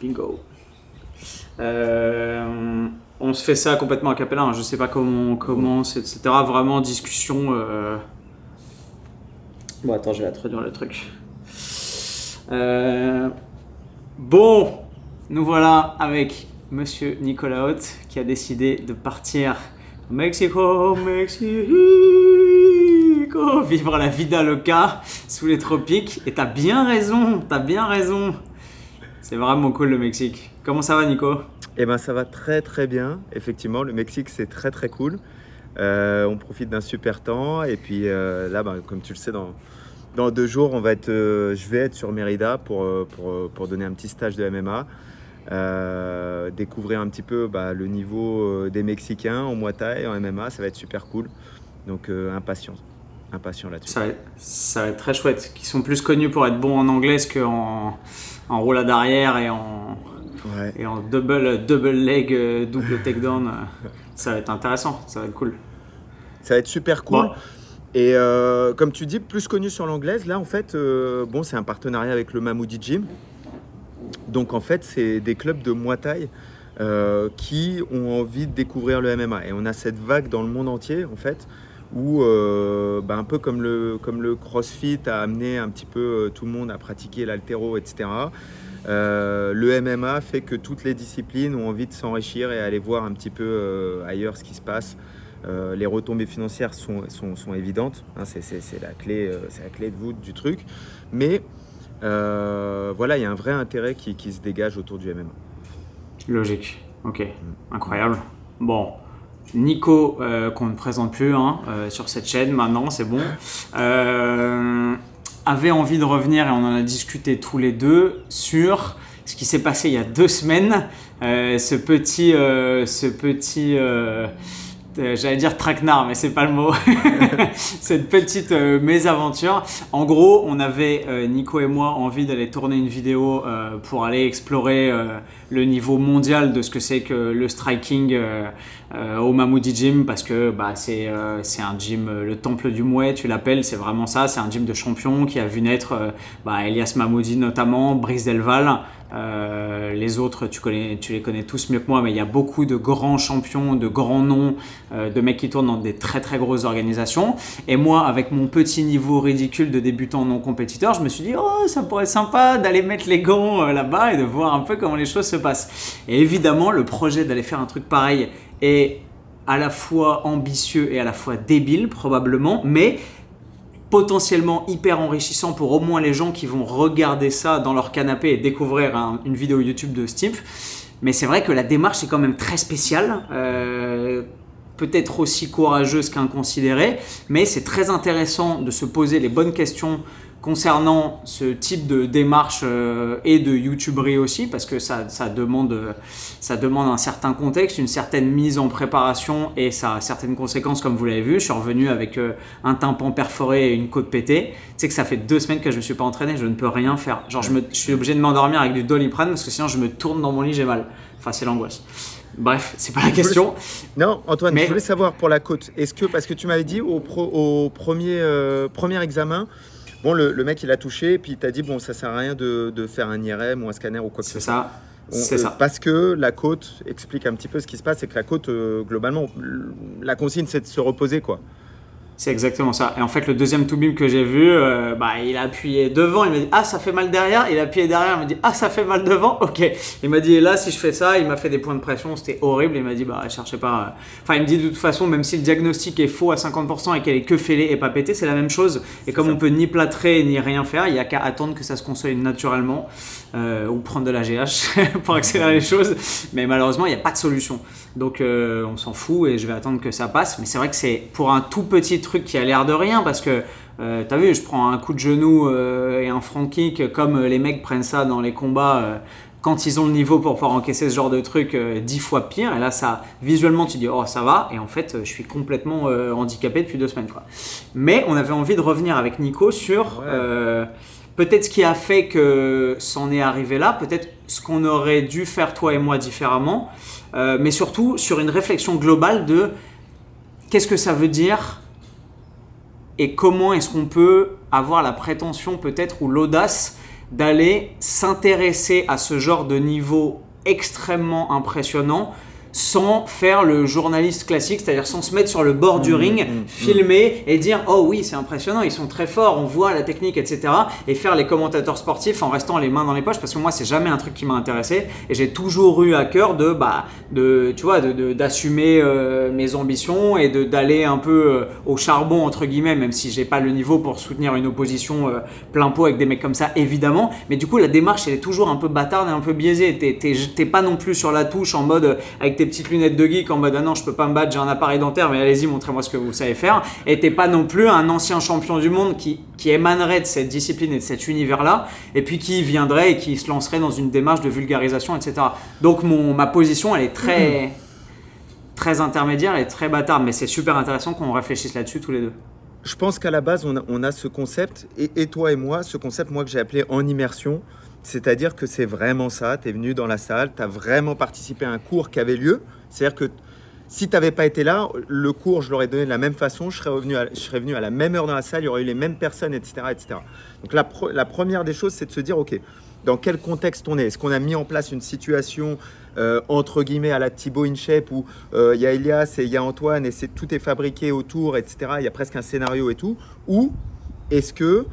Bingo. Euh, on se fait ça complètement à capella. Hein. Je sais pas comment on commence, etc. Vraiment discussion. euh. Bon, attends, je vais introduire le truc. Euh, Bon, nous voilà avec Monsieur Nicolas Haute qui a décidé de partir au Mexico, Mexico, vivre la vida loca sous les tropiques. Et t'as bien raison, t'as bien raison. C'est vraiment cool le Mexique. Comment ça va, Nico? Eh ben ça va très très bien. Effectivement, le Mexique c'est très très cool. Euh, on profite d'un super temps et puis euh, là, ben, comme tu le sais, dans, dans deux jours, on va être, euh, je vais être sur Mérida pour, pour, pour donner un petit stage de MMA. Découvrir un petit peu bah, le niveau des Mexicains en Muay Thai, en MMA, ça va être super cool. Donc impatient, impatient là-dessus. ça va, être, ça va être très chouette. Qui sont plus connus pour être bons en anglais qu'en en roulade arrière et en, Ouais. et en double, double leg, euh, double takedown. euh, ça va être intéressant, ça va être cool. Ça va être super cool. Bon. Et euh, comme tu dis, plus connu sur l'anglaise, là en fait, euh, bon, c'est un partenariat avec le Mamoudi Gym. Donc en fait, c'est des clubs de Muay Thai euh, qui ont envie de découvrir le MMA. Et on a cette vague dans le monde entier en fait, où euh, bah, un peu comme le, comme le CrossFit a amené un petit peu euh, tout le monde à pratiquer l'altéro, etc. euh, le MMA fait que toutes les disciplines ont envie de s'enrichir et aller voir un petit peu euh, ailleurs ce qui se passe. Euh, les retombées financières sont, sont, sont évidentes, hein, c'est la, clé, c'est la clé de voûte du truc. Mais voilà, il y a un vrai intérêt qui, qui se dégage autour du MMA. Logique. Ok. Incroyable. Bon. Nico, euh, qu'on ne présente plus hein, euh, sur cette chaîne maintenant, c'est bon, euh, avait envie de revenir et on en a discuté tous les deux sur ce qui s'est passé il y a deux semaines. Ce petit, ce petit, j'allais dire traquenard, mais c'est pas le mot. Cette petite mésaventure. En gros, on avait Nico et moi envie d'aller tourner une vidéo pour aller explorer le niveau mondial de ce que c'est que le striking euh, euh, au Mamoudi Gym parce que bah, c'est euh, un gym, le temple du Mouet, tu l'appelles, c'est vraiment ça. C'est un gym de champions qui a vu naître bah, Elias Mamoudi notamment, Brice Delval. Les autres, tu, les connais tous mieux que moi, mais il y a beaucoup de grands champions, de grands noms, de mecs qui tournent dans des très très grosses organisations. Et moi, avec mon petit niveau ridicule de débutant non compétiteur, je me suis dit, oh, ça pourrait être sympa d'aller mettre les gants là-bas et de voir un peu comment les choses se passent. Et évidemment, le projet d'aller faire un truc pareil est à la fois ambitieux et à la fois débile, probablement, mais potentiellement hyper enrichissant pour au moins les gens qui vont regarder ça dans leur canapé et découvrir un- une vidéo YouTube de ce. Mais c'est vrai que la démarche est quand même très spéciale, euh, peut-être aussi courageuse qu'inconsidérée, mais c'est très intéressant de se poser les bonnes questions concernant ce type de démarche euh, et de YouTuberie aussi, parce que ça, ça, demande, euh, ça demande un certain contexte, une certaine mise en préparation et ça a certaines conséquences, comme vous l'avez vu. Je suis revenu avec euh, un tympan perforé et une côte pétée. Tu sais que ça fait deux semaines que je ne me suis pas entraîné, je ne peux rien faire. Genre, je, me, je suis obligé de m'endormir avec du doliprane parce que sinon je me tourne dans mon lit, j'ai mal. Enfin, c'est l'angoisse. Bref, c'est pas la question. Non, Antoine, Mais- je voulais savoir pour la côte, est-ce que, parce que tu m'avais dit au, pro- au premier, euh, premier examen, bon, le, le mec il a touché, puis il t'a dit, bon, ça sert à rien de, de faire un IRM ou un scanner ou quoi que C'est ce soit. ça. On- C'est euh, ça. Parce que la côte explique un petit peu ce qui se passe, c'est que la côte, euh, globalement, la consigne c'est de se reposer, quoi. C'est exactement ça. Et en fait, le deuxième to beam que j'ai vu, euh, bah, il a appuyé devant, il m'a dit Ah, ça fait mal derrière. Il a appuyé derrière, il m'a dit Ah, ça fait mal devant. Ok. Il m'a dit Et là, si je fais ça, il m'a fait des points de pression, c'était horrible. Il m'a dit Bah, cherchez pas. Enfin, il me dit de toute façon, même si le diagnostic est faux à 50% et qu'elle est que fêlée et pas pétée, c'est la même chose. Et comme ça. on peut ni plâtrer ni rien faire, il y a qu'à attendre que ça se consolide naturellement euh, ou prendre de la GH pour accélérer les choses. Mais malheureusement, il n'y a pas de solution. Donc euh, on s'en fout et je vais attendre que ça passe. Mais c'est vrai que c'est pour un tout petit truc qui a l'air de rien parce que euh, t'as vu, je prends un coup de genou euh, et un front kick comme les mecs prennent ça dans les combats. euh, quand ils ont le niveau pour pouvoir encaisser ce genre de truc euh, dix fois pire, et là ça visuellement tu dis oh ça va, et en fait je suis complètement euh, handicapé depuis deux semaines quoi. Mais on avait envie de revenir avec Nico sur Ouais. euh, peut-être ce qui a fait que c'en est arrivé là, peut-être ce qu'on aurait dû faire toi et moi différemment, euh, mais surtout sur une réflexion globale de qu'est-ce que ça veut dire et comment est-ce qu'on peut avoir la prétention peut-être ou l'audace d'aller s'intéresser à ce genre de niveau extrêmement impressionnant sans faire le journaliste classique, c'est-à-dire sans se mettre sur le bord du Mmh, ring, mmh, filmer et dire oh oui c'est impressionnant, ils sont très forts, on voit la technique, etc. Et faire les commentateurs sportifs en restant les mains dans les poches parce que moi c'est jamais un truc qui m'a intéressé et j'ai toujours eu à cœur de bah de tu vois de- de- d'assumer euh, mes ambitions et de d'aller un peu euh, au charbon entre guillemets même si j'ai pas le niveau pour soutenir une opposition euh, plein pot avec des mecs comme ça évidemment mais du coup la démarche elle est toujours un peu bâtarde et un peu biaisée t'es pas non plus sur la touche en mode euh, avec tes petites lunettes de geek en mode ah non je peux pas me battre j'ai un appareil dentaire mais allez-y montrez-moi ce que vous savez faire. Et t'es pas non plus un ancien champion du monde qui, qui émanerait de cette discipline et de cet univers là et puis qui viendrait et qui se lancerait dans une démarche de vulgarisation etc donc mon, ma position elle est très très intermédiaire et très bâtarde mais c'est super intéressant qu'on réfléchisse là-dessus tous les deux. Je pense qu'à la base, on a, on a ce concept, et, et toi et moi, ce concept, moi, que j'ai appelé en immersion. C'est-à-dire que c'est vraiment ça. Tu es venu dans la salle, tu as vraiment participé à un cours qui avait lieu. C'est-à-dire que si tu n'avais pas été là, le cours, je l'aurais donné de la même façon, je serais, revenu je serais venu à la même heure dans la salle, il y aurait eu les mêmes personnes, etc. etc. Donc la, première des choses, c'est de se dire, OK, dans quel contexte on est? Est-ce qu'on a mis en place une situation, euh, entre guillemets, à la Thibaut InShape, où euh, il y a Elias et il y a Antoine, et tout est fabriqué autour, etc. Il y a presque un scénario et tout? Ou est-ce que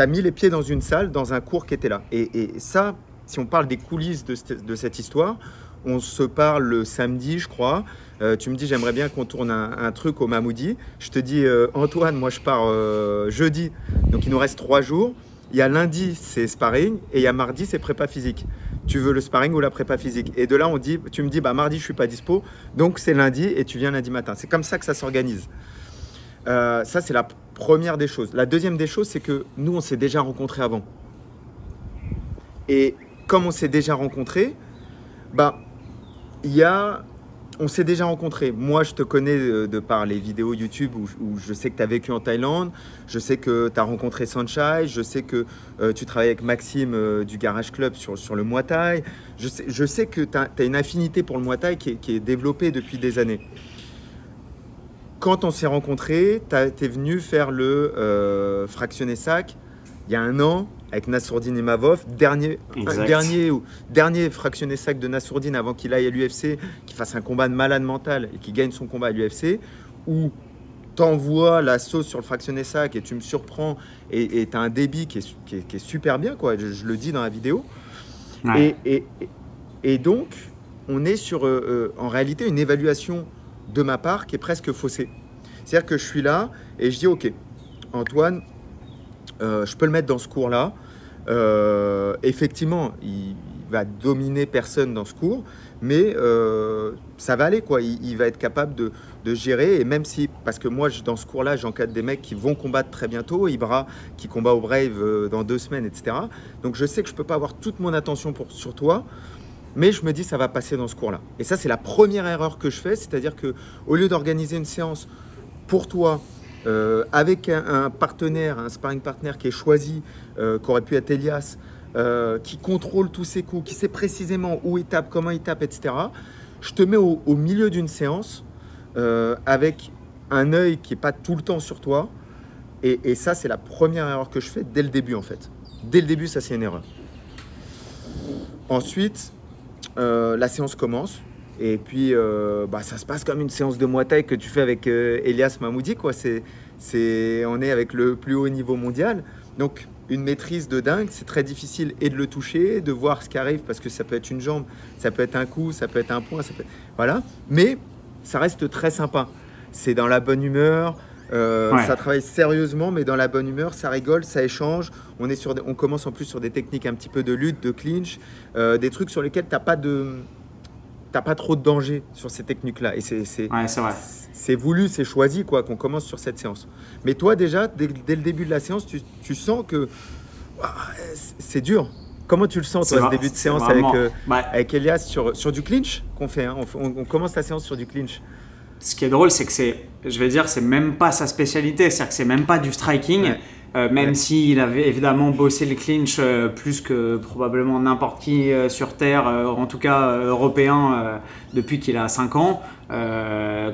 tu mis les pieds dans une salle, dans un cours qui était là et, ça, si on parle des coulisses de, cette- histoire, on se parle le samedi, je crois. Euh, tu me dis, j'aimerais bien qu'on tourne un, un truc au Mamoudi. Je te dis, euh, Antoine, moi je pars euh, jeudi, donc il nous reste trois jours. Il y a lundi, c'est sparring, et il y a mardi, c'est prépa physique. Tu veux le sparring ou la prépa physique? Et de là, on dit, tu me dis, bah mardi, je suis pas dispo, donc c'est lundi, et tu viens lundi matin. C'est comme ça que ça s'organise. Euh, ça, c'est la première des choses. La deuxième des choses, c'est que nous, on s'est déjà rencontrés avant. Et comme on s'est déjà rencontrés, bah, il y a, on s'est déjà rencontrés. Moi, je te connais de par les vidéos YouTube où, je sais que tu as vécu en Thaïlande, je sais que tu as rencontré Sunshine, je sais que euh, tu travailles avec Maxime euh, du Garage Club sur, sur le Muay Thai. Je sais, je sais que tu as, une affinité pour le Muay Thai qui est, qui est développée depuis des années. Quand on s'est rencontrés, tu es venu faire le euh, fractionné sac il y a un an avec Nassourdine Imavov, dernier, Exact. un dernier, ou- dernier fractionné sac de Nassourdine avant qu'il aille à l'UFC, qu'il fasse un combat de malade mental et qu'il gagne son combat à l'UFC, où t'envoies la sauce sur le fractionné sac et tu me surprends et tu as un débit qui est, qui est- qui est super bien, quoi. Je, je le dis dans la vidéo. Ouais. Et, et- et- et donc, on est sur, euh, euh, en réalité, une évaluation de ma part qui est presque faussée. C'est-à-dire que je suis là et je dis, OK, Antoine, euh, je peux le mettre dans ce cours-là. Euh, effectivement, il, va dominer personne dans ce cours, mais euh, ça va aller, quoi. Il, va être capable de, de gérer, et même si, parce que moi, dans ce cours-là, j'encadre des mecs qui vont combattre très bientôt, Ibra qui combat au Brave dans deux semaines, etc. Donc je sais que je peux pas avoir toute mon attention pour, sur toi, mais je me dis ça va passer dans ce cours-là. Et ça, c'est la première erreur que je fais, c'est-à-dire que au lieu d'organiser une séance pour toi, euh, avec un, partenaire, un sparring partner qui est choisi, euh, qui aurait pu être Elias, euh, qui contrôle tous ses coups, qui sait précisément où il tape, comment il tape, etc. Je te mets au, milieu d'une séance avec un œil qui n'est pas tout le temps sur toi. Et, et ça, c'est la première erreur que je fais dès le début, en fait. Dès le début, ça, c'est une erreur. Ensuite, euh, la séance commence. Et puis, euh, bah, ça se passe comme une séance de Muay que tu fais avec euh, Elias Mahmoudi. Quoi. C'est, c'est, on est avec le plus haut niveau mondial. Donc, une maîtrise de dingue. C'est très difficile et de le toucher, de voir ce qui arrive, parce que ça peut être une jambe, ça peut être un coup, ça peut être un point. Ça peut... Voilà. Mais ça reste très sympa. C'est dans la bonne humeur. Euh, Ouais. Ça travaille sérieusement, mais dans la bonne humeur, ça rigole, ça échange. On, est sur des- on commence en plus sur des techniques un petit peu de lutte, de clinch, euh, des trucs sur lesquels tu n'as pas, de, t'as pas trop de danger sur ces techniques-là. Et c'est, c'est, Ouais, c'est vrai. c'est voulu, c'est choisi quoi qu'on commence sur cette séance. Mais toi déjà, dès, dès le début de la séance, tu, tu sens que ouah, c'est- dur. Comment tu le sens toi, ce début de séance vraiment- avec, euh, Bah, avec Elias sur, sur du clinch qu'on fait hein. on, fait- on- on commence la séance sur du clinch. Ce qui est drôle, c'est que c'est, je vais dire, c'est même pas sa spécialité, c'est-à-dire que c'est même pas du striking, Ouais. Euh, même s'il avait évidemment bossé le clinch euh, plus que probablement n'importe qui euh, sur Terre, en tout cas européen, depuis qu'il a 5 ans.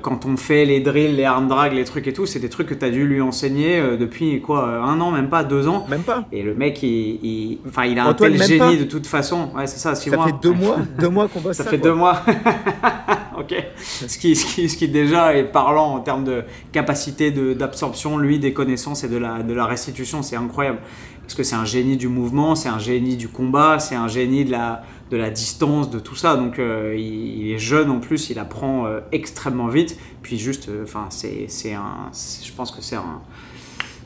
Quand on fait les drills, les arm drag, les trucs et tout, c'est des trucs que tu as dû lui enseigner depuis quoi, un an, même pas deux ans. Même pas. Et le mec, il, il- enfin, il a Antoine, un tel génie pas. de toute façon. Ouais, c'est ça, six Ça mois. fait deux Ouais. mois, deux mois qu'on bosse Ça ça. fait quoi. deux mois. ok. Ce qui, ce, qui, ce qui déjà est parlant en termes de capacité d'absorption, lui, des connaissances et de la, de la restitution, c'est incroyable. Parce que c'est un génie du mouvement, c'est un génie du combat, c'est un génie de la, de la distance, de tout ça. Donc euh, il, est jeune en plus, il apprend euh, extrêmement vite. Puis juste, euh, enfin, c'est un. Je pense que c'est un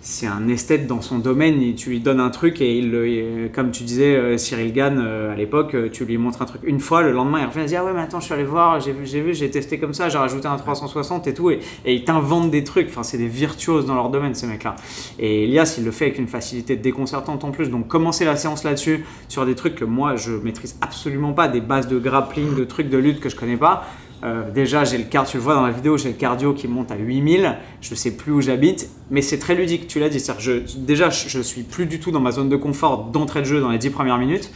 c'est un esthète dans son domaine, et tu lui donnes un truc et il, comme tu disais euh, Cyril Gann euh, à l'époque, euh, tu lui montres un truc une fois, le lendemain il revient et dit ah ouais mais attends je suis allé voir, j'ai vu, j'ai testé comme ça, j'ai rajouté un 360 et tout et, et ils t'inventent des trucs, enfin c'est des virtuoses dans leur domaine ces mecs là. Et Elias il le fait avec une facilité déconcertante en plus, donc commencer la séance là-dessus sur des trucs que moi je maîtrise absolument pas, des bases de grappling, de trucs de lutte que je connais pas. Euh, déjà, j'ai le cardio, tu le vois dans la vidéo, j'ai le cardio qui monte à 8000. Je sais plus où j'habite, mais c'est très ludique, tu l'as dit. Déjà, je, je suis plus du tout dans ma zone de confort d'entrée de jeu dans les 10 premières minutes,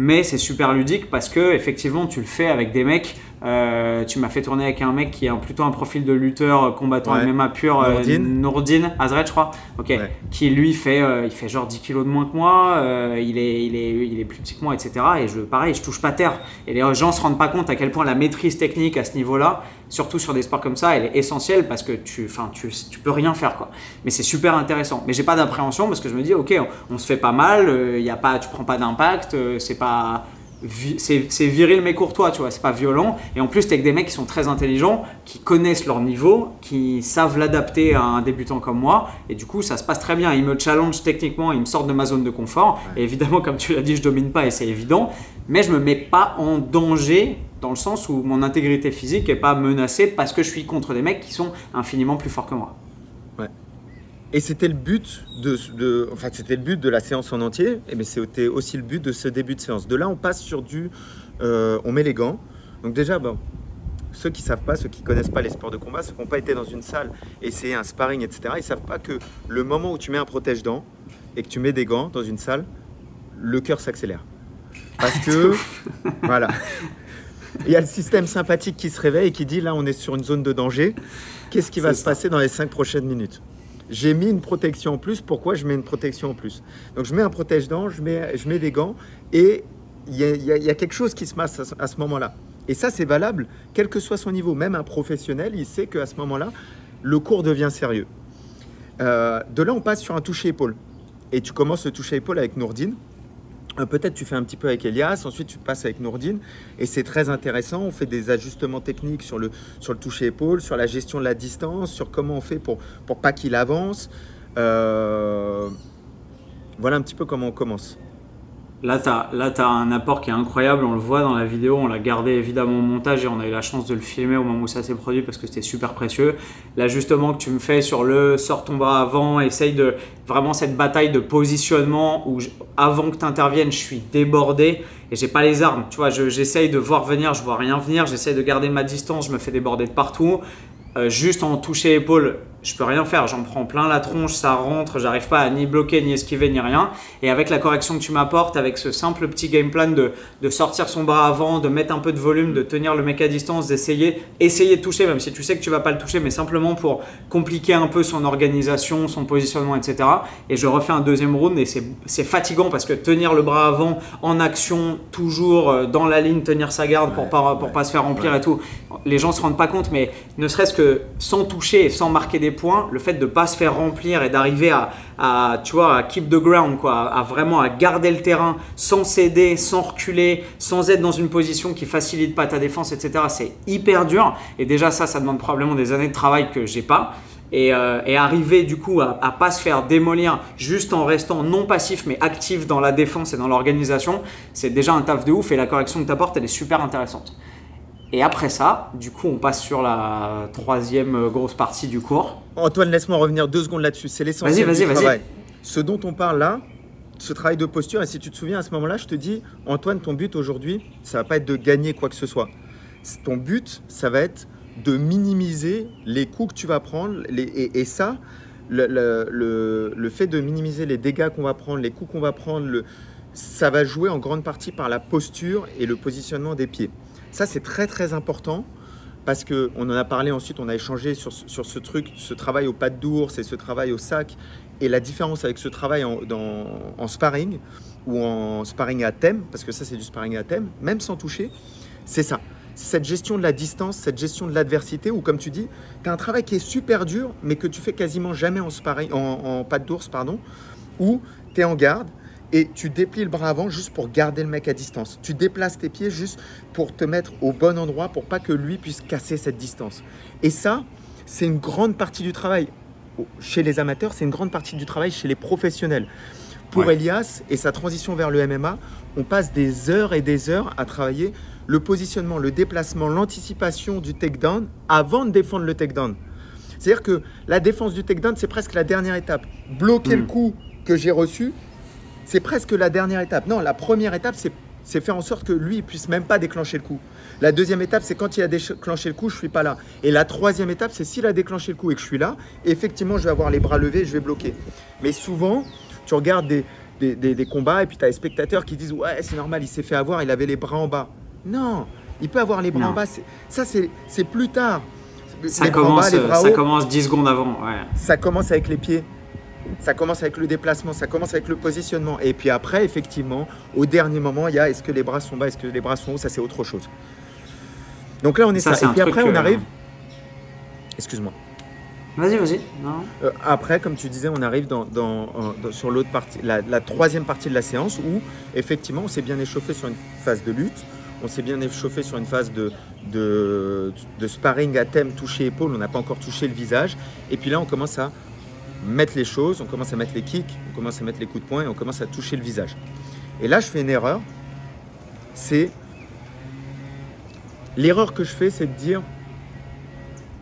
mais c'est super ludique parce que effectivement, tu le fais avec des mecs. euh, tu m'as fait tourner avec un mec qui a plutôt un profil de lutteur euh, combattant Ouais. MMA pur, euh, Nourdine. Nourdine Azret, je crois. Ok. Ouais. Qui lui fait, euh, il fait genre 10 kilos de moins que moi. euh, il est, il est, il est plus petit que moi, etc. Et je, pareil, je touche pas terre. Et les gens se rendent pas compte à quel point la maîtrise technique à ce niveau-là, surtout sur des sports comme ça, elle est essentielle parce que tu, enfin, tu, tu peux rien faire quoi. Mais c'est super intéressant. Mais j'ai pas d'appréhension parce que je me dis, ok, on, on se fait pas mal. euh, Il y a pas, tu prends pas d'impact. euh, c'est pas c'est viril mais courtois, tu vois, c'est pas violent. Et en plus, t'es avec des mecs qui sont très intelligents, qui connaissent leur niveau, qui savent l'adapter à un débutant comme moi. Et du coup, ça se passe très bien. Ils me challenge techniquement, ils me sortent de ma zone de confort. Et évidemment, comme tu l'as dit, je domine pas et c'est évident. Mais je me mets pas en danger dans le sens où mon intégrité physique est pas menacée parce que je suis contre des mecs qui sont infiniment plus forts que moi. Et c'était le but de, enfin c'était le but de la séance en entier, et mais c'était aussi le but de ce début de séance. De là, on passe sur du, euh, on met les gants. Donc déjà, ceux qui savent pas, ceux qui connaissent pas les sports de combat, ceux qui n'ont pas été dans une salle, essayer un sparring, etc. Ils savent pas que le moment où tu mets un protège-dents et que tu mets des gants dans une salle, le cœur s'accélère. Parce que, voilà. Il y a le système sympathique qui se réveille et qui dit là, on est sur une zone de danger. Qu'est-ce qui va se passer dans les cinq prochaines minutes? J'ai mis une protection en plus. Pourquoi je mets une protection en plus? Donc je mets un protège-dents, je mets, je mets des gants et il y a, y y quelque chose qui se passe à ce, moment-là. Et ça, c'est valable, quel que soit son niveau. Même un professionnel, il sait qu'à ce moment-là, le cours devient sérieux. Euh, de là, on passe sur un toucher-épaule. Et tu commences le toucher-épaule avec Nourdine. Euh, Peut-être tu fais un petit peu avec Elias, ensuite tu passes avec Nourdine. Et c'est très intéressant. On fait des ajustements techniques sur le, sur le toucher-épaule, sur la gestion de la distance, sur comment on fait pour, pour pas qu'il avance. Euh, Voilà un petit peu comment on commence. Là, tu as, un apport qui est incroyable, on le voit dans la vidéo, on l'a gardé évidemment au montage et on a eu la chance de le filmer au moment où ça s'est produit parce que c'était super précieux. L'ajustement que tu me fais sur le sors ton bras avant, essaye de vraiment cette bataille de positionnement où avant que tu interviennes, je suis débordé et j'ai pas les armes. Tu vois, je- j'essaye de voir venir, je vois rien venir, j'essaye de garder ma distance, je me fais déborder de partout. Euh, juste en toucher épaule, je peux rien faire. J'en prends plein la tronche, ça rentre, j'arrive pas à ni bloquer, ni esquiver, ni rien. Et avec la correction que tu m'apportes, avec ce simple petit game plan de, de sortir son bras avant, de mettre un peu de volume, de tenir le mec à distance, d'essayer, essayer de toucher, même si tu sais que tu vas pas le toucher, mais simplement pour compliquer un peu son organisation, son positionnement, etc. Et je refais un deuxième round et c'est fatigant parce que tenir le bras avant en action, toujours euh, dans la ligne, tenir sa garde pour pas, pour pas se faire remplir et tout. Les gens se rendent pas compte, mais ne serait-ce que sans toucher et sans marquer des points, le fait de pas se faire remplir et d'arriver à, tu vois, à keep the ground, quoi, à vraiment à garder le terrain sans céder, sans reculer, sans être dans une position qui facilite pas ta défense, etc. C'est hyper dur. Et déjà ça, ça demande probablement des années de travail que j'ai pas. Et, euh, et arriver du coup à, à pas se faire démolir juste en restant non passif mais actif dans la défense et dans l'organisation, c'est déjà un taf de ouf et la correction que tu apportes elle est super intéressante. Et après ça, du coup on passe sur la troisième euh, grosse partie du cours. Antoine, laisse-moi revenir deux secondes là-dessus. C'est l'essentiel Vas-y, vas-y, vas-y. Ce dont on parle là, ce travail de posture, et si tu te souviens à ce moment-là, je te dis, Antoine, ton but aujourd'hui, ça va pas être de gagner quoi que ce soit. Ton but, ça va être de minimiser les coups que tu vas prendre. les- et, et ça, le, le- le- le fait de minimiser les dégâts qu'on va prendre, les coups qu'on va prendre, ça va jouer en grande partie par la posture et le positionnement des pieds. Ça, c'est très très important parce que on en a parlé ensuite, on a échangé sur, sur ce truc, ce travail au pas d'ours et ce travail au sac et la différence avec ce travail en, dans- en sparring ou en sparring à thème, parce que ça c'est du sparring à thème, même sans toucher, c'est ça. Cette gestion de la distance, cette gestion de l'adversité, où comme tu dis, tu as un travail qui est super dur, mais que tu fais quasiment jamais en, sparring, en, patte d'ours, pardon, où tu es en garde et tu déplies le bras avant juste pour garder le mec à distance. Tu déplaces tes pieds juste pour te mettre au bon endroit pour pas que lui puisse casser cette distance. Et ça, c'est une grande partie du travail. Chez les amateurs, c'est une grande partie du travail chez les professionnels. Pour Ouais. Elias et sa transition vers le MMA, on passe des heures et des heures à travailler le positionnement, le déplacement, l'anticipation du takedown avant de défendre le takedown. C'est-à-dire que la défense du takedown, c'est presque la dernière étape. Bloquer Mm. le coup que j'ai reçu, c'est presque la dernière étape. Non, la première étape, c'est faire en sorte que lui, il puisse même pas déclencher le coup. La deuxième étape, c'est quand il a déclenché le coup, je suis pas là. Et la troisième étape, c'est s'il a déclenché le coup et que je suis là, effectivement, je vais avoir les bras levés, je vais bloquer. Mais souvent, tu regardes des, des, des- des combats et puis tu as les spectateurs qui disent Ouais, c'est normal, il s'est fait avoir, il avait les bras en bas. Non, il peut avoir les bras Non. en bas. Ça, c'est plus tard. Ça Les bras en commence, bas, les bras ça hauts, commence 10 secondes avant. Ouais. ça commence avec les pieds. Ça commence avec le déplacement, ça commence avec le positionnement. Et puis après, effectivement, au dernier moment, il y a est-ce que les bras sont bas, est-ce que les bras sont hauts, ça c'est autre chose. Donc là, on est Ça, ça. Et puis après, on euh, arrive. Excuse-moi. Vas-y, vas-y. Euh, après, comme tu disais, on arrive dans, dans- sur l'autre partie, la, la troisième partie de la séance où effectivement, on s'est bien échauffé sur une phase de lutte, on s'est bien échauffé sur une phase de, de, de sparring à thème toucher épaule, on n'a pas encore touché le visage, et puis là, on commence à mettre les choses, on commence à mettre les kicks, on commence à mettre les coups de poing et on commence à toucher le visage. Et là, je fais une erreur, c'est l'erreur que je fais, c'est de dire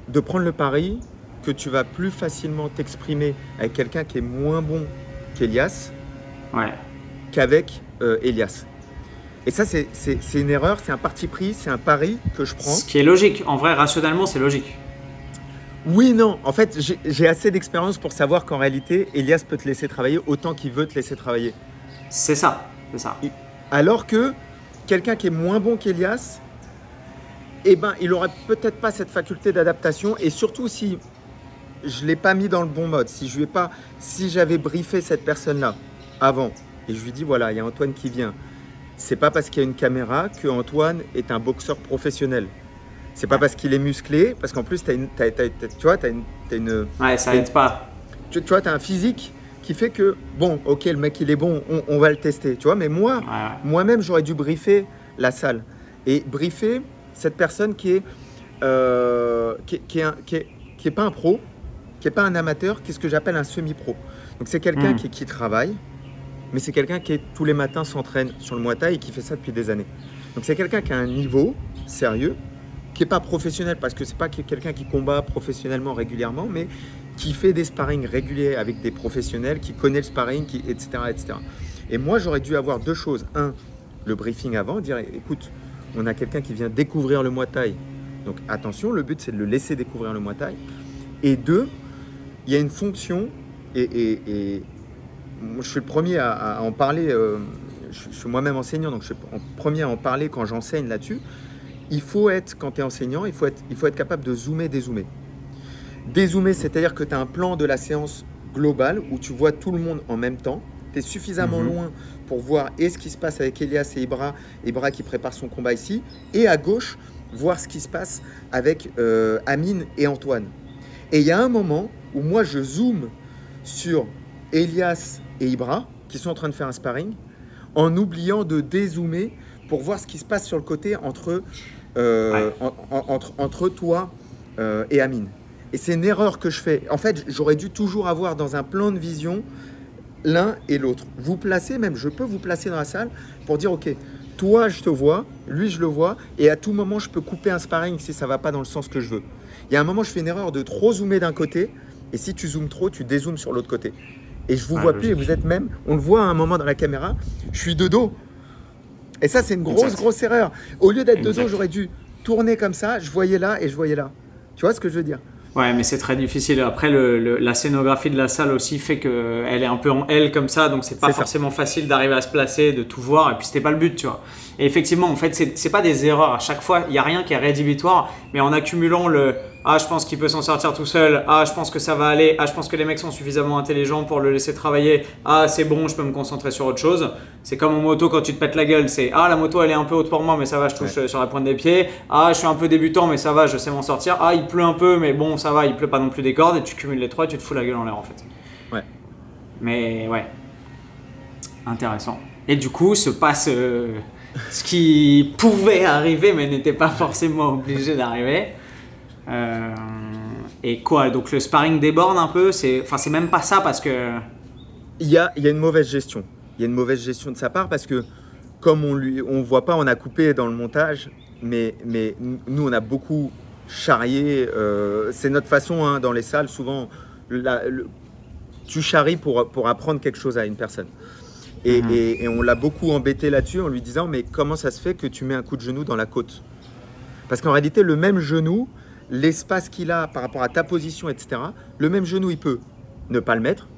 de prendre le pari que tu vas plus facilement t'exprimer avec quelqu'un qui est moins bon qu'Elias Ouais. qu'avec euh, Elias. Et ça, c'est- une erreur, c'est un parti pris, c'est un pari que je prends. Ce qui est logique. En vrai, rationnellement, c'est logique. Oui, non, en fait, j'ai- assez d'expérience pour savoir qu'en réalité, Elias peut te laisser travailler autant qu'il veut te laisser travailler. C'est ça. C'est ça. Alors que quelqu'un qui est moins bon qu'Elias, eh ben, il aurait peut-être pas cette faculté d'adaptation et surtout si je l'ai pas mis dans le bon mode, si je lui ai pas, si j'avais briefé cette personne-là avant et je lui dis voilà, il y a Antoine qui vient. C'est pas parce qu'il y a une caméra que Antoine est un boxeur professionnel. C'est pas parce qu'il est musclé, parce qu'en plus, une, t'as- tu vois, tu as une, t'as une, Ouais, ça aide pas. tu, tu vois, t'as un physique qui fait que, bon, ok, le mec il est bon, on, on va le tester, tu vois, mais moi, Ouais, moi-même, j'aurais dû briefer la salle. Et briefer cette personne qui est, euh, qui, est- qui est un- qui est- qui est pas un pro, qui est pas un amateur, qui est ce que j'appelle un semi-pro. Donc c'est quelqu'un Mm. qui, qui travaille, mais c'est quelqu'un qui est- tous les matins s'entraîne sur le Muay Thai et qui fait ça depuis des années. Donc c'est quelqu'un qui a un niveau sérieux, qui est pas professionnel parce que c'est pas quelqu'un qui combat professionnellement régulièrement, mais qui fait des sparring réguliers avec des professionnels, qui connaît le sparring, etc., etc. Et moi, j'aurais dû avoir deux choses. Un, le briefing avant, dire écoute, on a quelqu'un qui vient découvrir le Muay Thai. Donc attention, le but c'est de le laisser découvrir le Muay Thai. Et deux, il y a une fonction, et, je suis le premier à, en parler, euh, je suis moi-même enseignant, donc je suis le premier à en parler quand j'enseigne là-dessus. Il faut être, quand tu es enseignant, il faut être, il faut être capable de zoomer, dézoomer. Dézoomer, c'est-à-dire que tu as un plan de la séance globale où tu vois tout le monde en même temps. Tu es suffisamment Mhm. loin pour voir et ce qui se passe avec Elias et Ibra, Ibra qui prépare son combat ici, et à gauche, voir ce qui se passe avec euh, Amine et Antoine. Et il y a un moment où moi je zoome sur Elias et Ibra qui sont en train de faire un sparring, en oubliant de dézoomer pour voir ce qui se passe sur le côté entre, euh, en- en- entre, entre toi euh, et Amine. Et c'est une erreur que je fais. En fait, j'aurais dû toujours avoir dans un plan de vision l'un et l'autre. Vous placez, même je peux vous placer dans la salle pour dire, ok, toi je te vois, lui je le vois, et à tout moment je peux couper un sparring si ça va pas dans le sens que je veux. Il y a un moment, je fais une erreur de trop zoomer d'un côté, et si tu zoomes trop, tu dézoomes sur l'autre côté. Et je vous vois plus, et vous êtes même, on le voit à un moment dans la caméra, je suis de dos. Et ça, c'est une grosse, Exact. grosse erreur. Au lieu d'être de Exact. dos, j'aurais dû tourner comme ça, je voyais là et je voyais là. Tu vois ce que je veux dire? Ouais, mais c'est très difficile. Après, le, la scénographie de la salle aussi fait qu'elle est un peu en L comme ça, donc c'est pas forcément facile d'arriver à se placer, de tout voir, et puis c'était pas le but, tu vois. Et effectivement, en fait, c'est pas des erreurs à chaque fois, il n'y a rien qui est rédhibitoire, mais en accumulant le ah, je pense qu'il peut s'en sortir tout seul. Ah, je pense que ça va aller. Ah, je pense que les mecs sont suffisamment intelligents pour le laisser travailler. Ah, c'est bon, je peux me concentrer sur autre chose. C'est comme en moto quand tu te pètes la gueule. C'est ah, la moto elle est un peu haute pour moi, mais ça va, je touche sur la pointe des pieds. Ah, je suis un peu débutant, mais ça va, je sais m'en sortir. Ah, il pleut un peu, mais bon, ça va, il pleut pas non plus des cordes. Et tu cumules les trois et tu te fous la gueule en l'air en fait. Ouais. Mais ouais. Intéressant. Et du coup, se passe euh, ce qui pouvait arriver, mais n'était pas forcément obligé d'arriver. Euh, et quoi Donc le sparring déborde un peu c'est, Enfin, c'est même pas ça parce que. Il y a, il y a une mauvaise gestion. Il y a une mauvaise gestion de sa part parce que, comme on lui, on voit pas, on a coupé dans le montage, mais, mais nous, on a beaucoup charrié. Euh, c'est notre façon hein, dans les salles, souvent. tu charries pour, pour apprendre quelque chose à une personne. Et, mhm. et, et on l'a beaucoup embêté là-dessus en lui disant Mais comment ça se fait que tu mets un coup de genou dans la côte? Parce qu'en réalité, le même genou, l'espace qu'il a par rapport à ta position, etc., le même genou, il peut ne pas le mettre,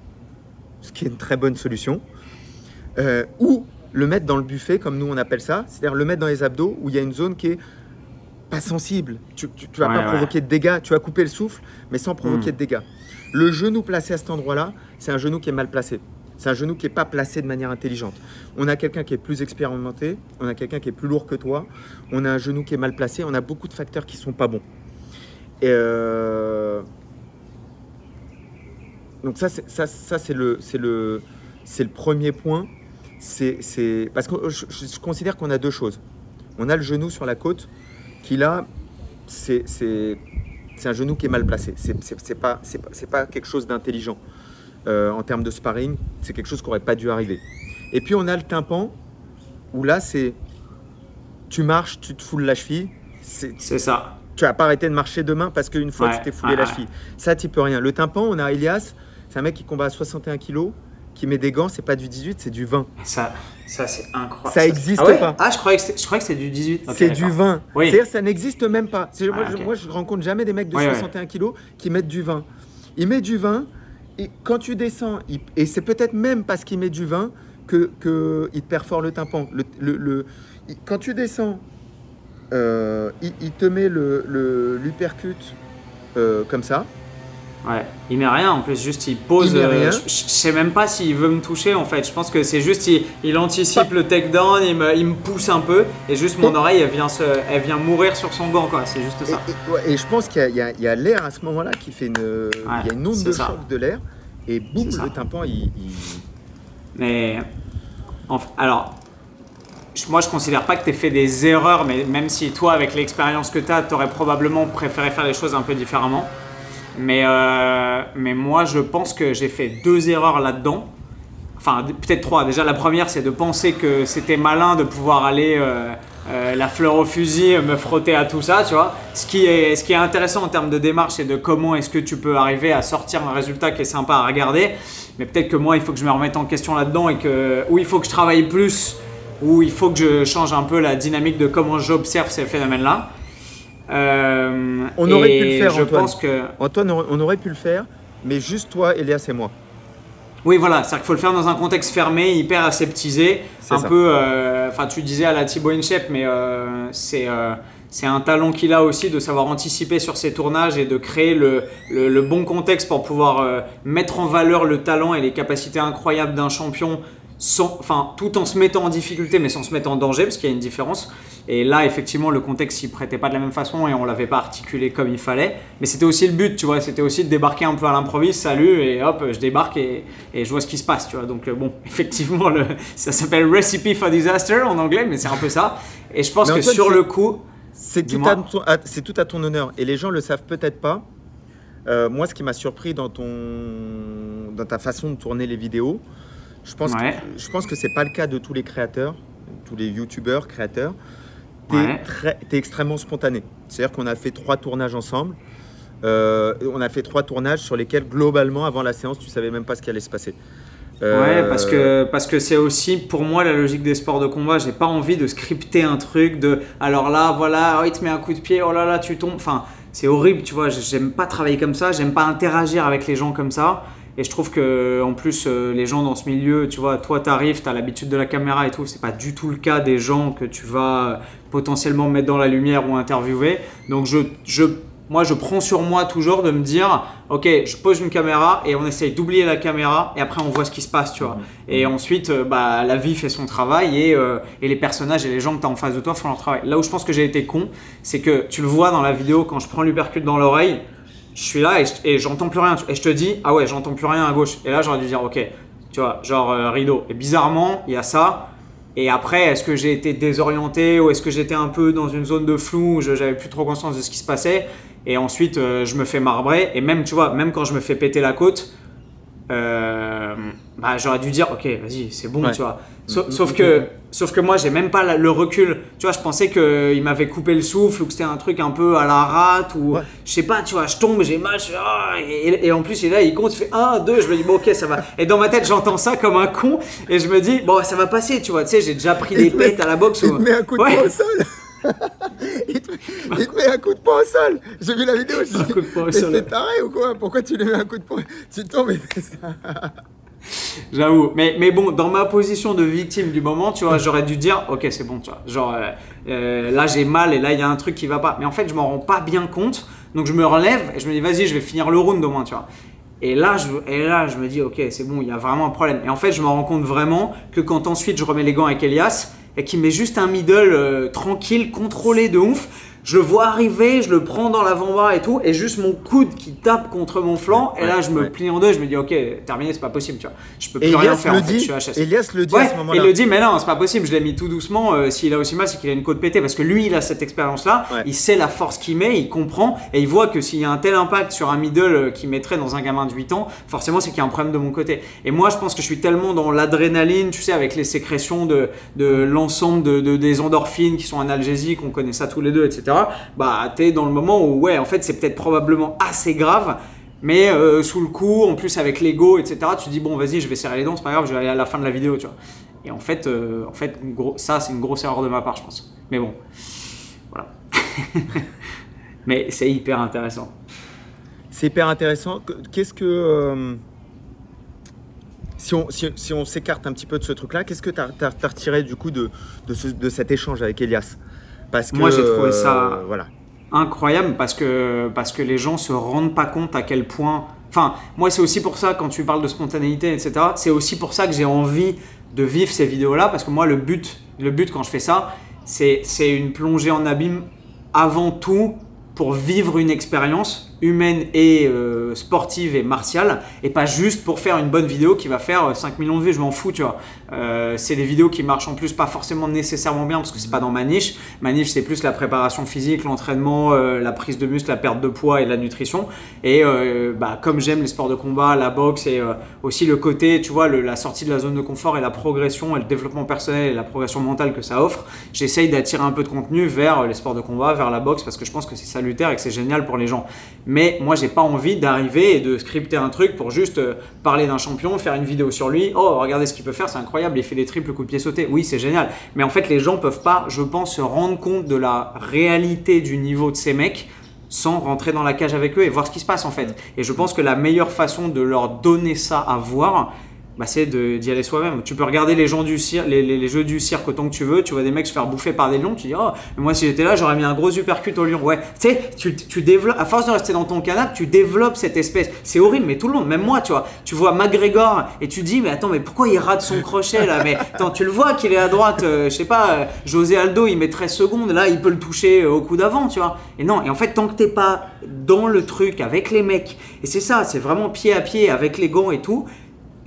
ce qui est une très bonne solution, euh, ou le mettre dans le buffet, comme nous on appelle ça, c'est-à-dire le mettre dans les abdos, où il y a une zone qui est pas sensible. Tu, ne vas pas provoquer de dégâts, tu vas couper le souffle, mais sans provoquer hmm. de dégâts. Le genou placé à cet endroit-là, c'est un genou qui est mal placé. C'est un genou qui n'est pas placé de manière intelligente. On a quelqu'un qui est plus expérimenté, on a quelqu'un qui est plus lourd que toi, on a un genou qui est mal placé, on a beaucoup de facteurs qui sont pas bons. Euh, donc ça, c'est, le, premier point. Parce que je, considère qu'on a deux choses. On a le genou sur la côte, qui là, c'est, un genou qui est mal placé. C'est, pas, quelque chose d'intelligent euh, en termes de sparring. C'est quelque chose qui n'aurait pas dû arriver. Et puis on a le tympan, où là, c'est... Tu marches, tu te foules la cheville. C'est ça tu vas pas arrêter de marcher demain parce qu'une fois tu t'es foulé la cheville. Ça, tu peux rien. Le tympan, on a Elias, c'est un mec qui combat à 61 kg, qui met des gants, c'est pas du 18, c'est du 20. Ça, ça c'est incroyable. Ça n'existe ah pas. Ah, je croyais que c'est du 18. c'est du 20. C'est-à-dire ça n'existe même pas. Moi, je, moi, je rencontre jamais des mecs de 61 kg qui mettent du 20. Il met du 20, et quand tu descends, et c'est peut-être même parce qu'il met du 20 que, que il te perfore le tympan. Le, le, quand tu descends euh, il, te met le, l'uppercut euh, comme ça. Ouais, il met rien en plus, juste il pose. Il euh, je, sais même pas s'il veut me toucher en fait. Je pense que c'est juste il, anticipe le takedown, il me, il me pousse un peu et juste mon oreille elle vient, se, elle vient mourir sur son gant quoi. C'est juste ça. Et, je pense qu'il y a, l'air à ce moment-là qui fait une, il y a une onde de choc de l'air et boum le tympan il. Mais alors moi, je considère pas que tu aies fait des erreurs, mais même si toi, avec l'expérience que tu as, tu aurais probablement préféré faire les choses un peu différemment. Mais, euh, mais moi, je pense que j'ai fait deux erreurs là-dedans. Enfin, peut-être trois. Déjà, la première, c'est de penser que c'était malin de pouvoir aller euh, euh, la fleur au fusil, me frotter à tout ça, tu vois. Ce qui est, ce qui est intéressant en termes de démarche et de comment est-ce que tu peux arriver à sortir un résultat qui est sympa à regarder. Mais peut-être que moi, il faut que je me remette en question là-dedans et que, ou il faut que je travaille plus où il faut que je change un peu la dynamique de comment j'observe ces phénomènes-là. Euh, on aurait pu le faire, je Antoine. Pense que... Antoine, on aurait pu le faire, mais juste toi, Elias et moi. Oui, voilà, c'est-à-dire qu'il faut le faire dans un contexte fermé, hyper aseptisé, un peu, euh, enfin tu disais à la Thibaut Inchep, mais euh, c'est c'est un talent qu'il a aussi de savoir anticiper sur ses tournages et de créer le, le, bon contexte pour pouvoir mettre en valeur le talent et les capacités incroyables d'un champion enfin, tout en se mettant en difficulté, mais sans se mettre en danger, parce qu'il y a une différence. Et là, effectivement, le contexte s'y prêtait pas de la même façon et on l'avait pas articulé comme il fallait. Mais c'était aussi le but, tu vois. C'était aussi de débarquer un peu à l'improviste, salut, et hop, je débarque et, et, je vois ce qui se passe, tu vois. Donc, euh, bon, effectivement, le, ça s'appelle Recipe for Disaster en anglais, mais c'est un peu ça. Et je pense que sur le coup. C'est tout, tout, à ton honneur. Et les gens le savent peut-être pas. Euh, moi, ce qui m'a surpris dans, ton, dans ta façon de tourner les vidéos, je pense, que, je pense que c'est pas le cas de tous les créateurs, tous les youtubeurs, créateurs. Tu es, extrêmement spontané. C'est-à-dire qu'on a fait trois tournages ensemble. Euh, on a fait trois tournages sur lesquels, globalement, avant la séance, tu savais même pas ce qui allait se passer. Euh, Ouais, parce que parce que c'est aussi pour moi la logique des sports de combat. J'ai pas envie de scripter un truc de alors là voilà, oh, il te met un coup de pied, oh là là tu tombes. Enfin, c'est horrible, tu vois. J'aime pas travailler comme ça. J'aime pas interagir avec les gens comme ça. Et je trouve que en plus euh, les gens dans ce milieu, tu vois, toi t'arrives, t'as l'habitude de la caméra et tout. C'est pas du tout le cas des gens que tu vas potentiellement mettre dans la lumière ou interviewer. Donc je je moi, je prends sur moi toujours de me dire, ok, je pose une caméra et on essaye d'oublier la caméra et après on voit ce qui se passe, tu vois. Et ensuite, euh, bah, la vie fait son travail et, euh, et les personnages et les gens que tu as en face de toi font leur travail. Là où je pense que j'ai été con, c'est que tu le vois dans la vidéo quand je prends l'hypercute dans l'oreille, je suis là et je- et j'entends plus rien. Et je te dis, ah ouais, j'entends plus rien à gauche. Et là, j'aurais dû dire, ok, tu vois, genre euh, rideau. Et bizarrement, il y a ça. Et après, est-ce que j'ai été désorienté ou est-ce que j'étais un peu dans une zone de flou où j'avais plus trop conscience de ce qui se passait? Et ensuite, euh, je me fais marbrer. Et même, tu vois, même quand je me fais péter la côte, euh, bah, j'aurais dû dire, ok, vas-y, c'est bon, Ouais. tu vois. Sauf, sauf que, sauf que moi, j'ai même pas le recul. Tu vois, je pensais qu'il m'avait coupé le souffle ou que c'était un truc un peu à la rate ou Ouais. je sais pas, tu vois, je tombe, j'ai mal, je fais, Ah et, et en plus, il est là, il compte, il fait 1, 2, je me dis, bon, ok, ça va. Et dans ma tête, j'entends ça comme un con et je me dis, bon, ça va passer, tu vois, tu sais, j'ai déjà pris des pètes à la boxe. Il ou- te met un coup de Ouais. poing au sol. Il, te, il te met un coup de poing au sol. J'ai vu la vidéo. Je Un coup de poing au sol. t'es taré ou quoi? Pourquoi tu lui mets un coup de poing? Tu tombes et fais ça. J'avoue. Mais, mais bon, dans ma position de victime du moment, tu vois, j'aurais dû dire, ok, c'est bon, tu vois. Genre, euh, euh, là, j'ai mal et là, il y a un truc qui va pas. Mais en fait, je m'en rends pas bien compte. Donc, je me relève et je me dis, vas-y, je vais finir le round au moins, tu vois. Et là, je, et là, je me dis, ok, c'est bon, il y a vraiment un problème. Et en fait, je me rends compte vraiment que quand ensuite je remets les gants avec Elias et qu'il met juste un middle euh, tranquille, contrôlé de ouf, je le vois arriver, je le prends dans l'avant-bras et tout, et juste mon coude qui tape contre mon flanc, et là, je me ouais. plie en deux, je me dis, ok, terminé, c'est pas possible, tu vois. Je peux plus rien faire le en fait, dit. je suis HS. Elias le dit Ouais, à ce moment-là. il le dit, mais non, c'est pas possible, je l'ai mis tout doucement. euh, S'il a aussi mal, c'est qu'il a une côte pétée. Parce que lui, il a cette expérience-là, il sait la force qu'il met, il comprend, et il voit que s'il y a un tel impact sur un middle euh, qu'il mettrait dans un gamin de 8 ans, forcément, c'est qu'il y a un problème de mon côté. Et moi, je pense que je suis tellement dans l'adrénaline, tu sais, avec les sécrétions de, de l'ensemble de, de- des endorphines qui sont analgésiques, on connaît ça tous les deux, etc. Bah, t'es dans le moment où, ouais, en fait, c'est peut-être probablement assez grave. Mais euh, sous le coup, en plus avec l'ego, etc., tu dis bon, vas-y, je vais serrer les dents, c'est pas grave, je vais aller à la fin de la vidéo, tu vois. Et en fait, euh, en fait ça, c'est une grosse erreur de ma part, je pense. Mais bon, voilà. Mais c'est hyper intéressant. C'est hyper intéressant. Que- Qu'est-ce que. euh, si on, si, si s'écarte un petit peu de ce truc-là, qu'est-ce que tu as, retiré du coup de, de cet échange avec Elias? Parce que. Moi, j'ai trouvé euh, ça- voilà. incroyable parce que, parce que les gens se rendent pas compte à quel point. Enfin, moi, c'est aussi pour ça, quand tu parles de spontanéité, etc., c'est aussi pour ça que j'ai envie de vivre ces vidéos-là parce que moi, le but, le but quand je fais ça, c'est c'est une plongée en abîme avant tout pour vivre une expérience humaine et euh, sportive et martiale et pas juste pour faire une bonne vidéo qui va faire euh, 5 millions de vues, je m'en fous, tu vois. Euh, c'est des vidéos qui marchent en plus pas forcément nécessairement bien parce que c'est pas dans ma niche. Ma niche, c'est plus la préparation physique, l'entraînement, euh, la prise de muscle, la perte de poids et la nutrition. Et euh, bah, comme j'aime les sports de combat, la boxe et euh, aussi le côté, tu vois, la sortie de la zone de confort et la progression et le développement personnel et la progression mentale que ça offre, j'essaye d'attirer un peu de contenu vers les sports de combat, vers la boxe parce que je pense que c'est salutaire et que c'est génial pour les gens. Mais moi, j'ai pas envie d'arriver et de scripter un truc pour juste euh, parler d'un champion, faire une vidéo sur lui. Oh, regardez ce qu'il peut faire, c'est incroyable, il fait des triples coups de pied sautés. Oui, c'est génial. Mais en fait, les gens peuvent pas, je pense, se rendre compte de la réalité du niveau de ces mecs sans rentrer dans la cage avec eux et voir ce qui se passe en fait. Et je pense que la meilleure façon de leur donner ça à voir, bah, c'est d'y aller soi-même. Tu peux regarder les gens du cirque, les, les- les jeux du cirque autant que tu veux, tu vois des mecs se faire bouffer par des lions, tu dis oh, mais moi si j'étais là j'aurais mis un gros uppercut au lion. Ouais, tu sais, tu, tu développes, à force de rester dans ton canapé, tu développes cette espèce. C'est horrible, mais tout le monde, même moi, tu vois, tu vois McGregor et tu dis mais attends, mais pourquoi il rate son crochet là? Mais attends, tu le vois qu'il est à droite, euh, je sais pas, euh, José Aldo il met 13 secondes, là il peut le toucher euh, au coup d'avant, tu vois. Et non, et en fait, tant que t'es pas dans le truc avec les mecs, et c'est ça, c'est vraiment pied à pied avec les gants et tout,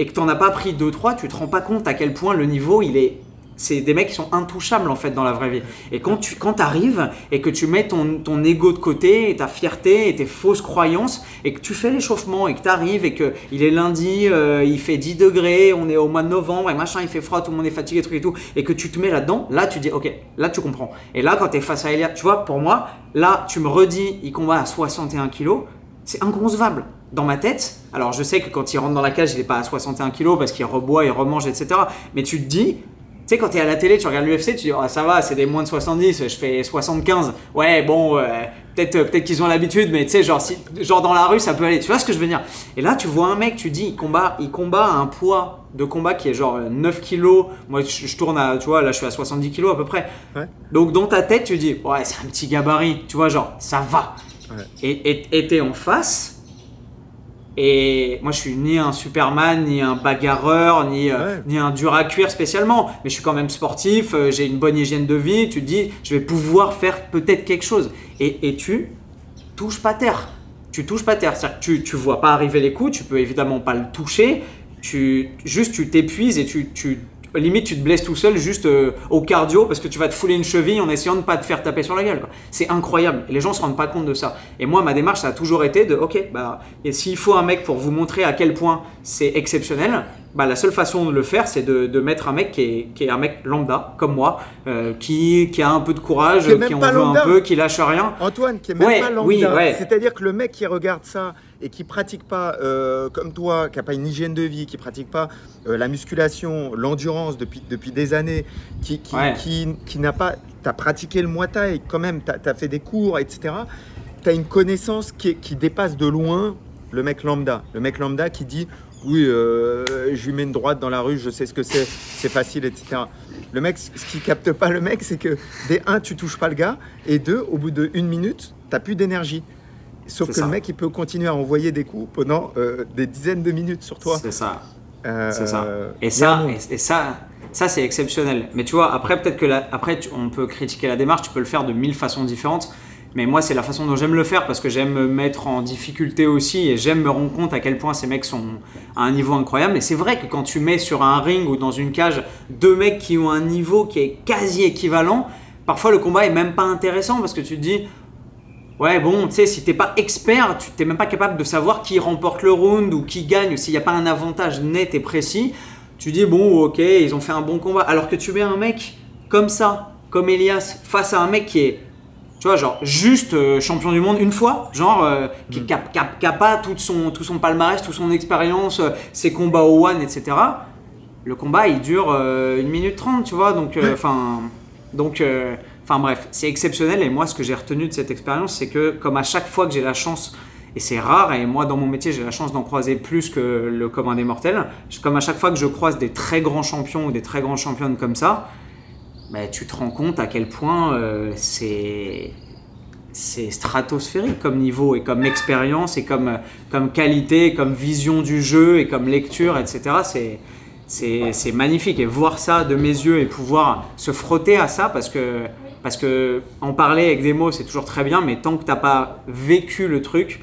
et que t'en as pas pris 2-3, tu te rends pas compte à quel point le niveau il est. C'est des mecs qui sont intouchables en fait dans la vraie vie. Et quand tu quand arrives et que tu mets ton, ego de côté, et ta fierté et tes fausses croyances, et que tu fais l'échauffement et que tu arrives et que il est lundi, euh, il fait 10 degrés, on est au mois de novembre et machin, il fait froid, tout le monde est fatigué, truc et tout, et que tu te mets là-dedans, là tu dis ok, là tu comprends. Et là quand tu es face à Elia, tu vois, pour moi, là tu me redis, il combat à 61 kilos, c'est inconcevable. Dans ma tête, alors je sais que quand il rentre dans la cage, il n'est pas à 61 kg parce qu'il reboit, il remange, etc. Mais tu te dis, tu sais, quand tu es à la télé, tu regardes l'UFC, tu dis, oh, ça va, c'est des moins de 70, je fais 75. Ouais, bon, euh, peut-être peut qu'ils ont l'habitude, mais tu sais, genre, si, genre dans la rue, ça peut aller. Tu vois ce que je veux dire? Et là, tu vois un mec, tu dis, il combat, il combat à un poids de combat qui est genre 9 kg. Moi, je, tourne à, tu vois, là, je suis à 70 kg à peu près. Donc, dans ta tête, tu dis, ouais, c'est un petit gabarit. Tu vois, genre, ça va. Et t'es en face et moi, je suis ni un Superman, ni un bagarreur, ni, euh, ni un dur à cuire spécialement. Mais je suis quand même sportif, euh, j'ai une bonne hygiène de vie. Tu te dis, je vais pouvoir faire peut-être quelque chose. Et, et, tu touches pas terre. Tu touches pas terre. Tu, tu vois pas arriver les coups, tu peux évidemment pas le toucher. Tu, juste, tu t'épuises et tu, tu limite tu te blesses tout seul juste euh, au cardio parce que tu vas te fouler une cheville en essayant de pas te faire taper sur la gueule. C'est incroyable. Et les gens se rendent pas compte de ça. Et moi, ma démarche, ça a toujours été de, ok, bah, et s'il faut un mec pour vous montrer à quel point c'est exceptionnel, bah, la seule façon de le faire, c'est de, mettre un mec qui est, qui est, un mec lambda, comme moi, euh, qui, qui, a un peu de courage, qui, en veut un peu, qui lâche rien. Antoine, qui est même pas lambda. C'est-à-dire que le mec qui regarde ça et qui pratique pas, euh, comme toi, qui n'a pas une hygiène de vie, qui pratique pas euh, la musculation, l'endurance depuis, depuis des années, qui, qui, qui, n'a pas, tu as pratiqué le Muay Thai quand même, tu as, fait des cours, etc. Tu as une connaissance qui, qui dépasse de loin le mec lambda. Le mec lambda qui dit oui, euh, je lui mets une droite dans la rue, je sais ce que c'est, c'est facile, etc. Le mec, ce qui capte pas le mec, c'est que des un, tu touches pas le gars, et deux, au bout d'une minute, tu n'as plus d'énergie. Sauf que le mec, il peut continuer à envoyer des coups pendant euh, des dizaines de minutes sur toi. C'est ça. Euh, c'est ça. Et ça, et, ça, ça c'est exceptionnel. Mais tu vois, après, peut-être que après, on peut critiquer la démarche, tu peux le faire de mille façons différentes. Mais moi, c'est la façon dont j'aime le faire parce que j'aime me mettre en difficulté aussi et j'aime me rendre compte à quel point ces mecs sont à un niveau incroyable. Et c'est vrai que quand tu mets sur un ring ou dans une cage deux mecs qui ont un niveau qui est quasi équivalent, parfois le combat est même pas intéressant parce que tu te dis, ouais, bon, tu sais, si t'es pas expert, tu t'es même pas capable de savoir qui remporte le round ou qui gagne, s'il n'y a pas un avantage net et précis, tu dis, bon, ok, ils ont fait un bon combat. Alors que tu mets un mec comme ça, comme Elias, face à un mec qui est tu vois, genre juste euh, champion du monde une fois, genre euh, qui mm. pas tout son, tout son palmarès, toute son expérience, euh, ses combats au one, etc. Le combat il dure 1 minute 30, tu vois, donc enfin. donc. Enfin bref, c'est exceptionnel et moi ce que j'ai retenu de cette expérience, c'est que comme à chaque fois que j'ai la chance, et c'est rare, et moi dans mon métier j'ai la chance d'en croiser plus que le commun des mortels, comme à chaque fois que je croise des très grands champions ou des très grandes championnes comme ça, bah, tu te rends compte à quel point euh, c'est stratosphérique comme niveau et comme expérience et comme, comme qualité, comme vision du jeu et comme lecture, etc. C'est magnifique et voir ça de mes yeux et pouvoir se frotter à ça parce que, parce que en parler avec des mots c'est toujours très bien, mais tant que tu n'as pas vécu le truc,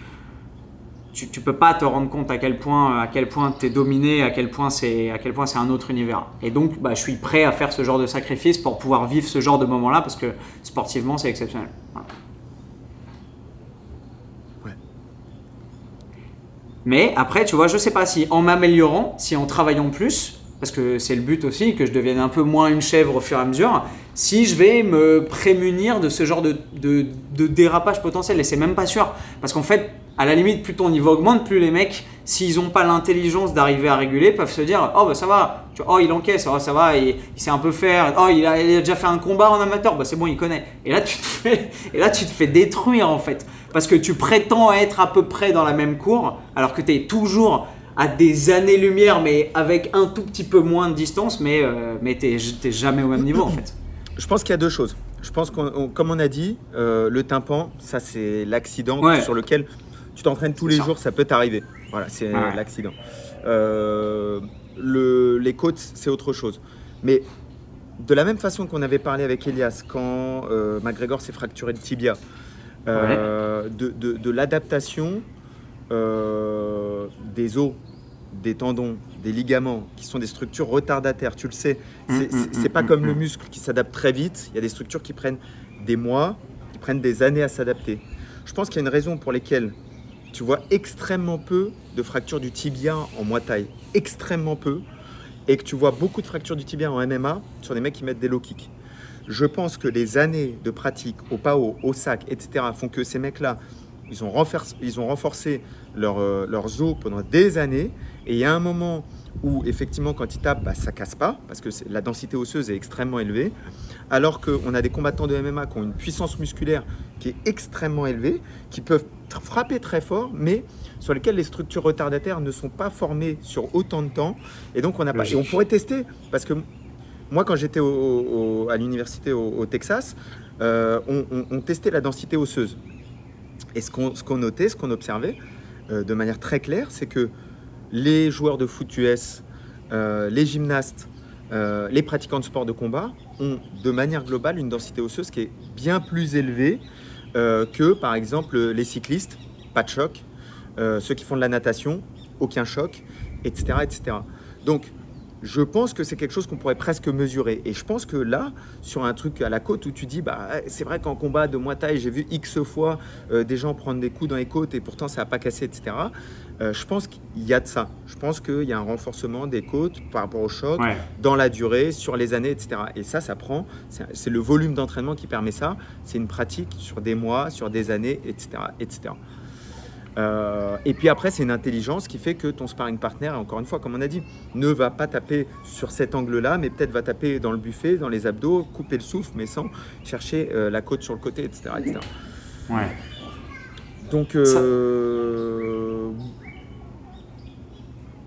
tu, ne peux pas te rendre compte à quel point, à quel point es dominé, à quel point c'est, à quel point c'est un autre univers. Et donc, bah, je suis prêt à faire ce genre de sacrifice pour pouvoir vivre ce genre de moment-là parce que sportivement, c'est exceptionnel. Mais après, tu vois, je sais pas si en m'améliorant, si en travaillant plus, parce que c'est le but aussi, que je devienne un peu moins une chèvre au fur et à mesure, si je vais me prémunir de ce genre de, de, dérapage potentiel. Et c'est même pas sûr. Parce qu'en fait, à la limite, plus ton niveau augmente, plus les mecs, s'ils n'ont pas l'intelligence d'arriver à réguler, peuvent se dire Oh, bah ça va, oh, il encaisse, oh, ça va, il, sait un peu faire, oh, il a, déjà fait un combat en amateur, bah c'est bon, il connaît. Et là, tu te fais, et là, tu te fais détruire en fait. Parce que tu prétends être à peu près dans la même cour, alors que tu es toujours à des années-lumière, mais avec un tout petit peu moins de distance, mais, euh, mais tu n'es jamais au même niveau en fait. Je pense qu'il y a deux choses. Je pense que, comme on a dit, euh, le tympan, ça c'est l'accident sur lequel tu t'entraînes tous les jours, ça peut t'arriver. Voilà, c'est l'accident. Euh, les côtes, c'est autre chose. Mais de la même façon qu'on avait parlé avec Elias quand euh, McGregor s'est fracturé le tibia, euh, de, l'adaptation des os, des tendons, des ligaments, qui sont des structures retardataires. Tu le sais, c'est mm, mm, mm, pas comme le muscle qui s'adapte très vite. Il y a des structures qui prennent des mois, qui prennent des années à s'adapter. Je pense qu'il y a une raison pour laquelle tu vois extrêmement peu de fractures du tibia en Muay Thai. Extrêmement peu. Et que tu vois beaucoup de fractures du tibia en MMA sur des mecs qui mettent des low kicks. Je pense que les années de pratique au PAO, au sac, etc. font que ces mecs-là ils ont renforcé, ils ont renforcé leur, euh, leurs os pendant des années. Et il y a un moment où, effectivement, quand ils tapent, bah, ça casse pas, parce que la densité osseuse est extrêmement élevée. Alors qu'on a des combattants de MMA qui ont une puissance musculaire qui est extrêmement élevée, qui peuvent frapper très fort, mais sur lesquels les structures retardataires ne sont pas formées sur autant de temps. Et donc, on n'a pas. Et on pourrait tester, parce que moi, quand j'étais à l'université au, au Texas, euh, on, on- on testait la densité osseuse. Et ce qu'on ce qu'on notait, ce qu'on observait euh, de manière très claire, c'est que les joueurs de foot US, euh, les gymnastes, euh, les pratiquants de sport de combat ont de manière globale une densité osseuse qui est bien plus élevée euh, que par exemple les cyclistes, pas de choc, ceux qui font de la natation, aucun choc, etc. Donc je pense que c'est quelque chose qu'on pourrait presque mesurer. Et je pense que là, sur un truc à la côte où tu dis, bah, c'est vrai qu'en combat de Muay Thai, j'ai vu X fois des gens prendre des coups dans les côtes et pourtant ça n'a pas cassé, etc. Euh, je pense qu'il y a de ça. Je pense qu'il y a un renforcement des côtes par rapport au choc Ouais. dans la durée, sur les années, etc. Et ça, ça prend, c'est le volume d'entraînement qui permet ça. C'est une pratique sur des mois, sur des années, etc. etc. Euh, et puis après, c'est une intelligence qui fait que ton sparring partner, encore une fois, comme on a dit, ne va pas taper sur cet angle-là, mais peut-être va taper dans le buffet, dans les abdos, couper le souffle, mais sans chercher euh, la côte sur le côté, etc. etc. Ouais. Donc, euh,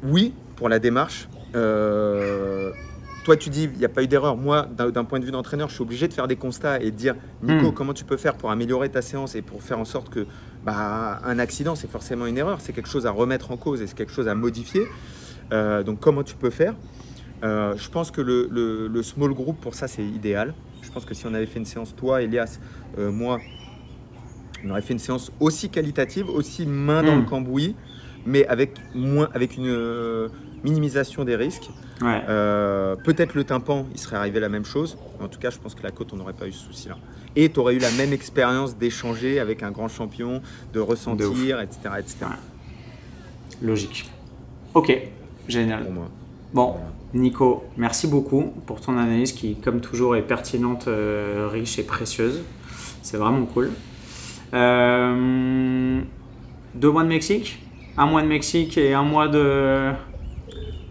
oui, pour la démarche. Euh, toi, tu dis, il n'y a pas eu d'erreur. Moi, d'un point de vue d'entraîneur, je suis obligé de faire des constats et de dire, Nico, Hmm. comment tu peux faire pour améliorer ta séance et pour faire en sorte que bah, un accident, c'est forcément une erreur. C'est quelque chose à remettre en cause et c'est quelque chose à modifier. Euh, donc, comment tu peux faire? Euh, Je pense que le, le- le small group, pour ça, c'est idéal. Je pense que si on avait fait une séance, toi, Elias, moi, on aurait fait une séance aussi qualitative, aussi main dans Mm. le cambouis, mais avec, moins, avec une euh, minimisation des risques. Ouais. Euh, Peut-être le tympan, il serait arrivé la même chose. En tout cas, je pense que la côte, on n'aurait pas eu ce souci-là. Et tu aurais eu la même expérience d'échanger avec un grand champion, de ressentir, etc. etc. Logique. Ok. Génial. Pour moi. Bon, Nico, merci beaucoup pour ton analyse qui, comme toujours, est pertinente, euh, riche et précieuse. C'est vraiment cool. Euh, deux mois de Mexique, un mois de Mexique et un mois de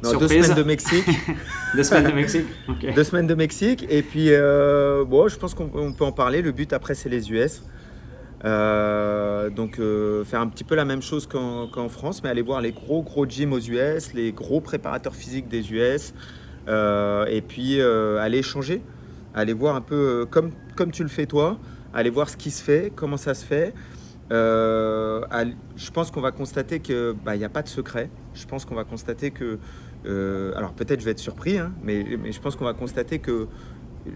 Non, deux semaines de Mexique. Deux semaines de Mexique. Deux semaines de Mexique. Et puis, euh, bon, je pense qu'on on peut en parler. Le but après, c'est les US. Euh, donc, euh, faire un petit peu la même chose qu'en France, mais aller voir les gros, gros gyms aux US, les gros préparateurs physiques des US. et puis, aller échanger. Aller voir un peu comme, comme tu le fais toi. Aller voir ce qui se fait, comment ça se fait. Euh, je pense qu'on va constater qu'il n'y a pas de secret. Je pense qu'on va constater que. euh, alors peut-être je vais être surpris, hein, mais, je pense qu'on va constater que euh,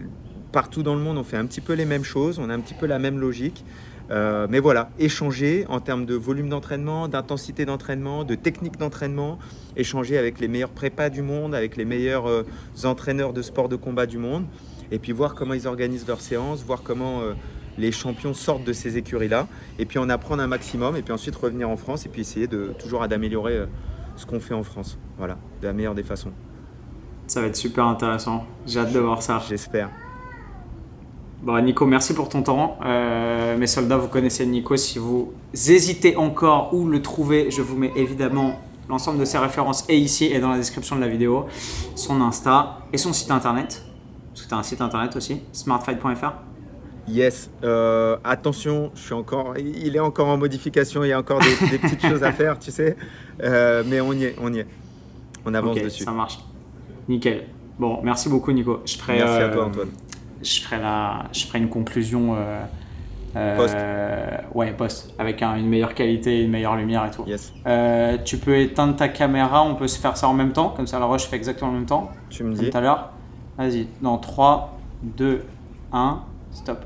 partout dans le monde on fait un petit peu les mêmes choses, on a un petit peu la même logique. Mais voilà, échanger en termes de volume d'entraînement, d'intensité d'entraînement, de technique d'entraînement, échanger avec les meilleurs prépas du monde, avec les meilleurs entraîneurs de sport de combat du monde, et puis voir comment ils organisent leurs séances, voir comment les champions sortent de ces écuries-là, et puis en apprendre un maximum, et puis ensuite revenir en France, et puis essayer de toujours d'améliorer euh, ce qu'on fait en France. Voilà, de la meilleure des façons. Ça va être super intéressant. J'ai hâte de voir ça. J'espère. Bon, Nico, merci pour ton temps. Euh, mes soldats, vous connaissez Nico. Si vous hésitez encore où le trouver, je vous mets évidemment l'ensemble de ses références et ici et dans la description de la vidéo, son Insta et son site internet. Parce que tu as un site internet aussi, smartfight.fr. Yes, euh, attention, je suis encore, il est encore en modification, il y a encore des, des petites choses à faire, tu sais, Euh, mais on y est, on y est, on avance dessus. ça marche. Nickel. Bon, merci beaucoup Nico. Je ferai, Merci à euh, toi Antoine. Je ferai, la, je ferai une conclusion. Post. Ouais, post. Avec un- une meilleure qualité, une meilleure lumière et tout. Yes, tu peux éteindre ta caméra, on peut se faire ça en même temps, comme ça la rush fait exactement en même temps, tu me dis. tout à l'heure. Vas-y, dans 3, 2, 1, stop.